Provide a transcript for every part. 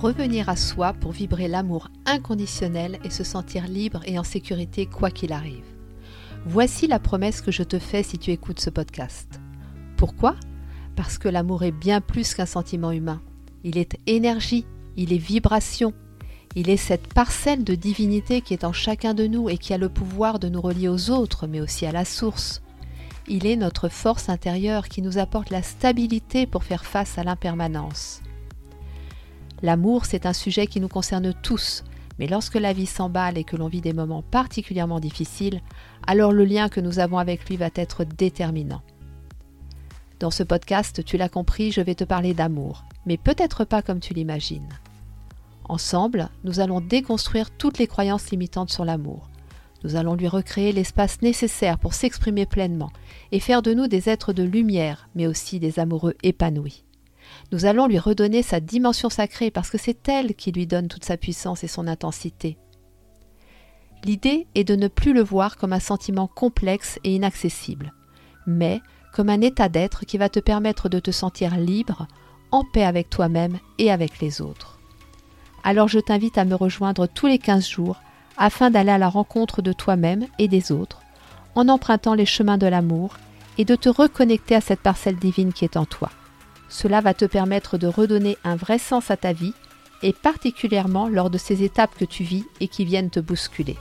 Revenir à soi pour vibrer l'amour inconditionnel et se sentir libre et en sécurité quoi qu'il arrive. Voici la promesse que je te fais si tu écoutes ce podcast. Pourquoi? Parce que l'amour est bien plus qu'un sentiment humain. Il est énergie, il est vibration, il est cette parcelle de divinité qui est en chacun de nous et qui a le pouvoir de nous relier aux autres, mais aussi à la source. Il est notre force intérieure qui nous apporte la stabilité pour faire face à l'impermanence. L'amour, c'est un sujet qui nous concerne tous, mais lorsque la vie s'emballe et que l'on vit des moments particulièrement difficiles, alors le lien que nous avons avec lui va être déterminant. Dans ce podcast, tu l'as compris, je vais te parler d'amour, mais peut-être pas comme tu l'imagines. Ensemble, nous allons déconstruire toutes les croyances limitantes sur l'amour. Nous allons lui recréer l'espace nécessaire pour s'exprimer pleinement et faire de nous des êtres de lumière, mais aussi des amoureux épanouis. Nous allons lui redonner sa dimension sacrée parce que c'est elle qui lui donne toute sa puissance et son intensité. L'idée est de ne plus le voir comme un sentiment complexe et inaccessible, mais comme un état d'être qui va te permettre de te sentir libre, en paix avec toi-même et avec les autres. Alors je t'invite à me rejoindre tous les 15 jours afin d'aller à la rencontre de toi-même et des autres, en empruntant les chemins de l'amour et de te reconnecter à cette parcelle divine qui est en toi. Cela va te permettre de redonner un vrai sens à ta vie, et particulièrement lors de ces étapes que tu vis et qui viennent te bousculer.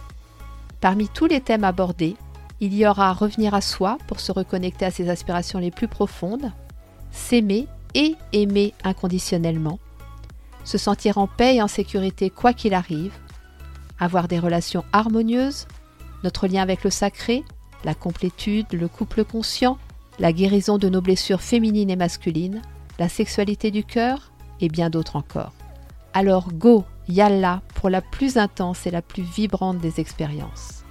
Parmi tous les thèmes abordés, il y aura revenir à soi pour se reconnecter à ses aspirations les plus profondes, s'aimer et aimer inconditionnellement, se sentir en paix et en sécurité quoi qu'il arrive, avoir des relations harmonieuses, notre lien avec le sacré, la complétude, le couple conscient, la guérison de nos blessures féminines et masculines, la sexualité du cœur et bien d'autres encore. Alors go, yalla pour la plus intense et la plus vibrante des expériences.